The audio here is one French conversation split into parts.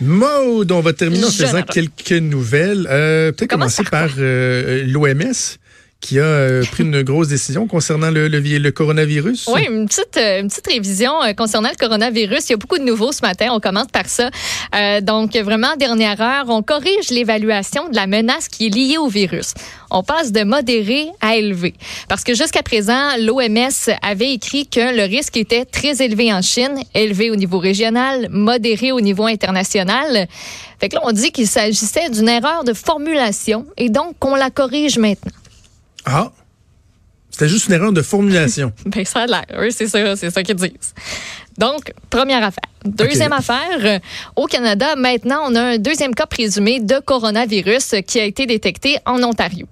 Maude, on va terminer en faisant quelques nouvelles. Euh, Peut-être Commence commencer par euh, l'OMS qui a euh, pris une grosse décision concernant le, le, vi- le coronavirus. Oui, une petite, euh, une petite révision euh, concernant le coronavirus. Il y a beaucoup de nouveaux ce matin. On commence par ça. Donc, vraiment, dernière heure, on corrige l'évaluation de la menace qui est liée au virus. On passe de modéré à élevé. Parce que jusqu'à présent, l'OMS avait écrit que le risque était très élevé en Chine, élevé au niveau régional, modéré au niveau international. Fait que là, on dit qu'il s'agissait d'une erreur de formulation et donc qu'on la corrige maintenant. Ah, c'était juste une erreur de formulation. Ben, ça a l'air. Oui, c'est ça, c'est ça qu'ils disent. Donc, première affaire. Deuxième affaire, euh, au Canada, maintenant, on a un deuxième cas présumé de coronavirus qui a été détecté en Ontario.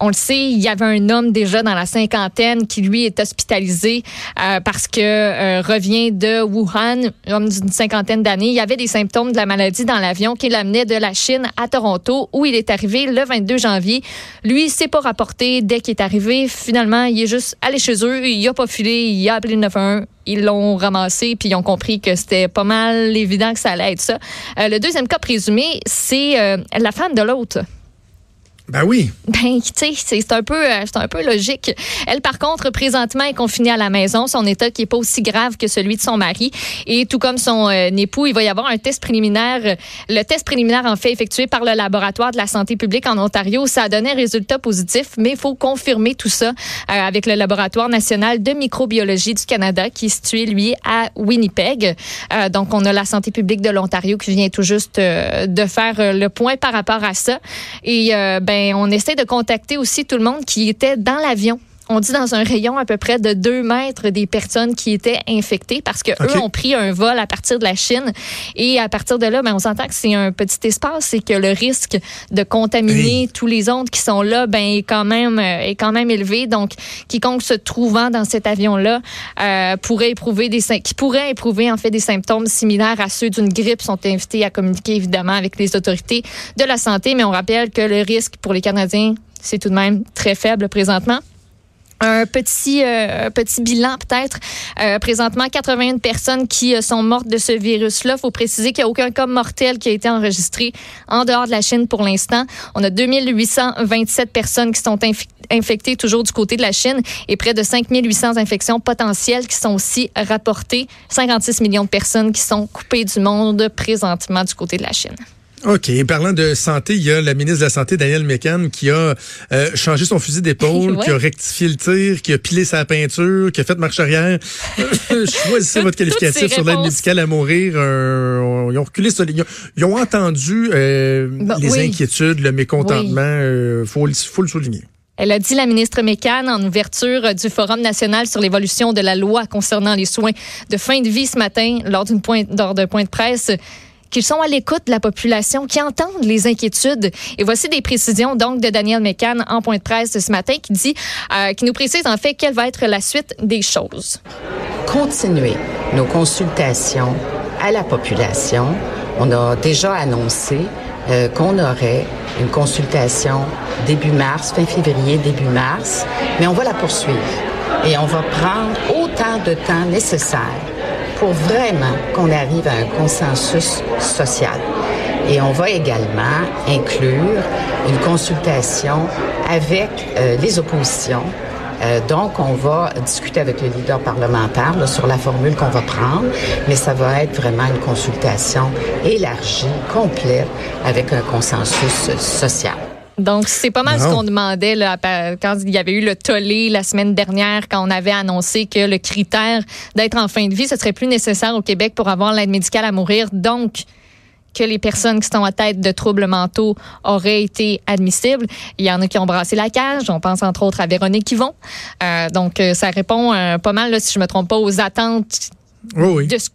On le sait, il y avait un homme déjà dans la cinquantaine qui, lui, est hospitalisé euh, parce que euh, revient de Wuhan, homme d'une cinquantaine d'années. Il y avait des symptômes de la maladie dans l'avion qui l'amenait de la Chine à Toronto, où il est arrivé le 22 janvier. Lui, s'est pas rapporté dès qu'il est arrivé. Finalement, il est juste allé chez eux, il a pas filé, il a appelé le 911. Ils l'ont ramassé, puis ils ont compris que c'était pas mal évident que ça allait être ça. Euh, le deuxième cas présumé, c'est euh, la femme de l'autre. Ben oui. Ben, tu sais, c'est un peu, euh, un peu logique. Elle, par contre, présentement est confinée à la maison. Son état qui est pas aussi grave que celui de son mari. Et tout comme son euh, époux, il va y avoir un test préliminaire. Le test préliminaire, en fait, effectué par le laboratoire de la santé publique en Ontario, ça a donné un résultat positif, mais il faut confirmer tout ça euh, avec le laboratoire national de microbiologie du Canada, qui est situé, lui, à Winnipeg. Euh, donc, on a la santé publique de l'Ontario qui vient tout juste euh, de faire euh, le point par rapport à ça. Et euh, ben, on essaie de contacter aussi tout le monde qui était dans l'avion. On dit dans un rayon à peu près de deux mètres des personnes qui étaient infectées parce que eux ont pris un vol à partir de la Chine et à partir de là, ben, on s'entend que c'est un petit espace et que le risque de contaminer tous les autres qui sont là, ben est quand même euh, est quand même élevé. Donc, quiconque se trouvant dans cet avion-là euh, pourrait éprouver des qui pourrait éprouver en fait des symptômes similaires à ceux d'une grippe sont invités à communiquer évidemment avec les autorités de la santé. Mais on rappelle que le risque pour les Canadiens c'est tout de même très faible présentement. Un petit euh, petit bilan peut-être. Euh, présentement, 81 personnes qui euh, sont mortes de ce virus-là. faut préciser qu'il n'y a aucun cas mortel qui a été enregistré en dehors de la Chine pour l'instant. On a 2827 personnes qui sont infectées toujours du côté de la Chine et près de 5800 infections potentielles qui sont aussi rapportées. 56 millions de personnes qui sont coupées du monde présentement du côté de la Chine. OK. Et parlant de santé, il y a la ministre de la Santé, Danielle Mécan, qui a euh, changé son fusil d'épaule, Ouais. qui a rectifié le tir, qui a pilé sa peinture, qui a fait marche arrière. Choisissez votre qualificatif sur l'aide médicale à mourir. Euh, ils ont reculé sur Ils ont, ils ont entendu euh, les oui. inquiétudes, le mécontentement. euh, faut, le- faut le souligner. Elle a dit, la ministre Mécan, en ouverture du Forum national sur l'évolution de la loi concernant les soins de fin de vie ce matin, lors d'une point, lors d'un point de presse, qu'ils sont à l'écoute de la population, qui entendent les inquiétudes. Et voici des précisions donc de Daniel Mécan en point de presse ce matin qui dit, euh, qui nous précise en fait quelle va être la suite des choses. continuer nos consultations à la population. On a déjà annoncé euh, qu'on aurait une consultation début mars, fin février, début mars, mais on va la poursuivre et on va prendre autant de temps nécessaire pour vraiment qu'on arrive à un consensus social. Et on va également inclure une consultation avec euh, les oppositions euh, donc, on va discuter avec le leader parlementaire sur la formule qu'on va prendre, mais ça va être vraiment une consultation élargie, complète, avec un consensus social. Donc, c'est pas mal ce qu'on demandait là, quand il y avait eu le tollé la semaine dernière, quand on avait annoncé que le critère d'être en fin de vie, ce serait plus nécessaire au Québec pour avoir l'aide médicale à mourir. Donc, que les personnes qui sont à tête de troubles mentaux auraient été admissibles. Il y en a qui ont brassé la cage. On pense entre autres à Véronique Yvon. Euh, donc, euh, ça répond euh, pas mal, là, si je me trompe pas, aux attentes Oui, oui. de ce,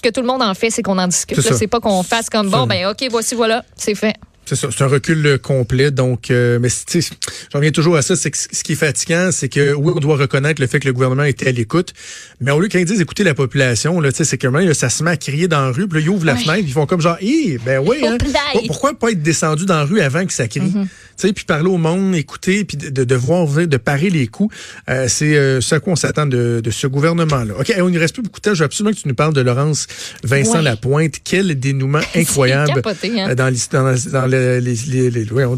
que tout le monde en fait, c'est qu'on en discute. C'est pas qu'on fasse comme bon, ben ok, voici, voilà, c'est fait. C'est ça, c'est un recul euh, complet. Donc, euh, mais tu sais, j'en reviens toujours à ça. C'est ce qui est fatigant, c'est que oui, on doit reconnaître le fait que le gouvernement était à l'écoute, mais au lieu qu'ils disent écouter la population, là, tu sais, c'est que maintenant, là, ça se met à crier dans la rue, puis là, ils ouvrent la Ouais. fenêtre, ils font comme genre, hé, ben oui, hein, pourquoi pas être descendu dans la rue avant que ça crie, Mm-hmm. Sais, puis parler au monde, écouter, puis de, de, de voir de parer les coups. Euh, c'est euh, ce à quoi on s'attend de, de ce gouvernement-là. Ok, on ne reste plus beaucoup de temps. Je veux absolument que tu nous parles de Laurence Vincent Ouais. Lapointe. Quel dénouement incroyable capoté, hein. euh, dans dans, dans les, les, les- ouais, on-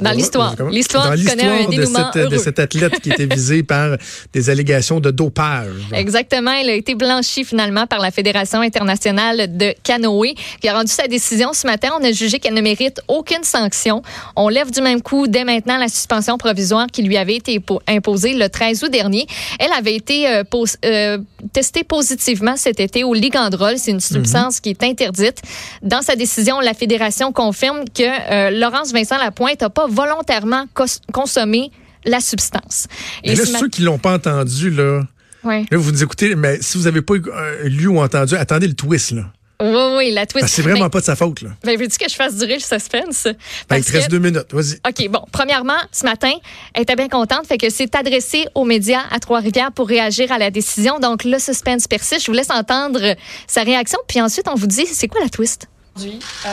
Dans l'histoire. L'histoire connaît un l'histoire de, cette, cet athlète qui était visé par des allégations de dopage. Exactement. Il a été blanchi finalement par la Fédération internationale de canoë qui a rendu sa décision ce matin. On a jugé qu'elle ne mérite aucune sanction. On lève du même coup dès maintenant la suspension provisoire qui lui avait été po- imposée le 13 août dernier. Elle avait été euh, pos- euh, testée positivement cet été au ligandrol. C'est une substance qui est interdite. Dans sa décision, la Fédération confirme que euh, Laurence Vincent Lapointe n'a pas volontairement consommé la substance. Mais là, ceux qui l'ont pas entendu, là, Ouais. là, vous nous écoutez, mais si vous n'avez pas euh, lu ou entendu, attendez le twist, là. Oui, oui, la twist. C'est vraiment pas de sa faute, là. Ben, veux-tu que je fasse durer le suspense? Ben, il te reste que- deux minutes. Vas-y. OK, bon. Premièrement, ce matin, elle était bien contente, fait que c'est adressé aux médias à Trois-Rivières pour réagir à la décision. Donc, le suspense persiste. Je vous laisse entendre sa réaction, puis ensuite, on vous dit c'est quoi la twist? aujourd'hui. Euh,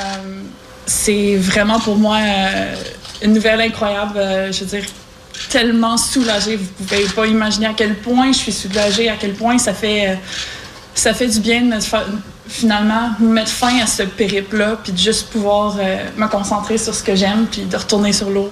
c'est vraiment pour moi euh, une nouvelle incroyable. euh, je veux dire, tellement soulagée. Vous pouvez pas imaginer à quel point je suis soulagée, à quel point ça fait, euh, ça fait du bien de finalement mettre fin à ce périple-là, puis de juste pouvoir euh, me concentrer sur ce que j'aime, puis de retourner sur l'eau.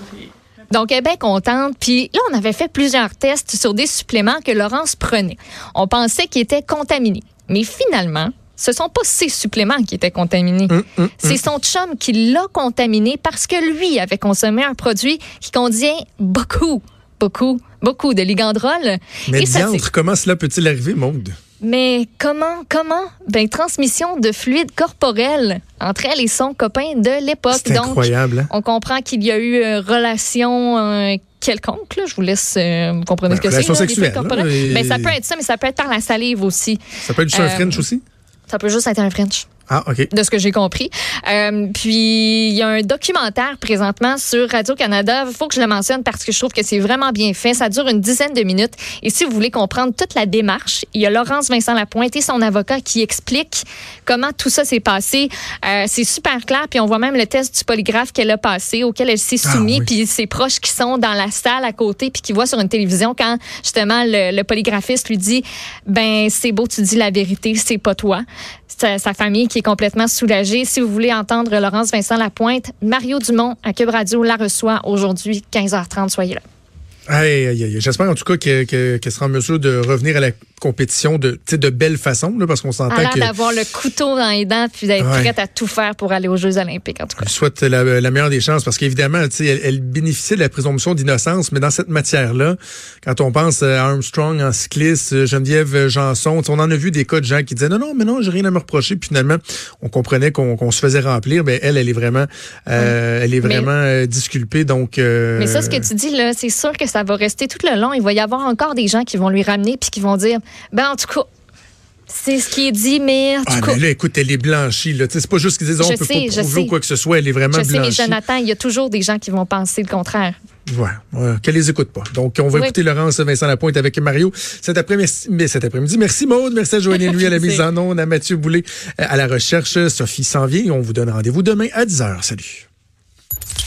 Donc, elle est bien contente. Puis là, on avait fait plusieurs tests sur des suppléments que Laurence prenait. On pensait qu'ils étaient contaminés. Mais finalement, ce sont pas ces suppléments qui étaient contaminés. Hum, C'est son chum qui l'a contaminé parce que lui avait consommé un produit qui contient beaucoup, beaucoup, beaucoup de ligandrol. Mais Et ça, comment cela peut-il arriver, Maude? mais comment, comment? Ben, transmission de fluide corporel entre elle et son copain de l'époque. C'est incroyable, hein? on comprend qu'il y a eu euh, relation euh, quelconque. Là. Je vous laisse euh, vous comprenez Ben, ce que c'est. relation là, sexuelle, là, et- Ben, ça peut être ça, mais ça peut être par la salive aussi. Ça peut être juste un Euh, French aussi? Ça peut juste être un French Ah, OK. de ce que j'ai compris. Euh, puis il y a un documentaire présentement sur Radio Canada. Il faut que je le mentionne parce que je trouve que c'est vraiment bien fait. Ça dure une dizaine de minutes. Et si vous voulez comprendre toute la démarche, il y a Laurence Vincent Lapointe et son avocat qui explique comment tout ça s'est passé. Euh, c'est super clair. Puis on voit même le test du polygraphe qu'elle a passé, auquel elle s'est Ah, soumise. oui. Puis ses proches qui sont dans la salle à côté, puis qui voient sur une télévision quand justement le, le polygraphiste lui dit, ben c'est beau, tu dis la vérité, c'est pas toi sa, sa famille qui complètement soulagée. Si vous voulez entendre Laurence Vincent Lapointe, Mario Dumont à Cube la reçoit aujourd'hui 15h30. Soyez là. Aïe, aïe, aïe. J'espère en tout cas que- que- qu'elle sera en mesure de revenir à la compétition de, de belle façon, là, parce qu'on s'entend que. d'avoir le couteau dans les dents puis d'être Ouais. prête à tout faire pour aller aux Jeux olympiques, en tout Je cas. lui souhaite la, la meilleure des chances parce qu'évidemment, tu sais, elle, elle bénéficie de la présomption d'innocence, mais dans cette matière-là, quand on pense à Armstrong en cycliste, euh, Geneviève euh, Janson, on en a vu des cas de gens qui disaient non, non, mais non, j'ai rien à me reprocher. Puis finalement, on comprenait qu'on qu'on se faisait remplir. Ben elle, elle est vraiment, euh, elle est Mais- vraiment euh, disculpée. Donc, euh, Mais ça, ce que tu dis, là, c'est sûr que ça va rester tout le long. Il va y avoir encore des gens qui vont lui ramener puis qui vont dire, ben, en tout cas, c'est ce qui est dit, mais en tout Ah, cas. mais là, écoute, elle est blanchie. Là. C'est pas juste qu'ils disent, on Je peut sais, pas prouver ou quoi que ce soit. Elle est vraiment Je sais, mais blanchie. Jonathan, il y a toujours des gens qui vont penser le contraire. Ouais, ouais, qu'elle les écoute pas. Donc, on va Oui. écouter Laurence Vincent Lapointe avec Mario cet après-midi. mais cet après-midi. Merci Maude, merci à Joanie Lui à la mise en onde, à Mathieu Boulay euh, à la recherche. Sophie s'en vient. On vous donne rendez-vous demain à 10h. Salut.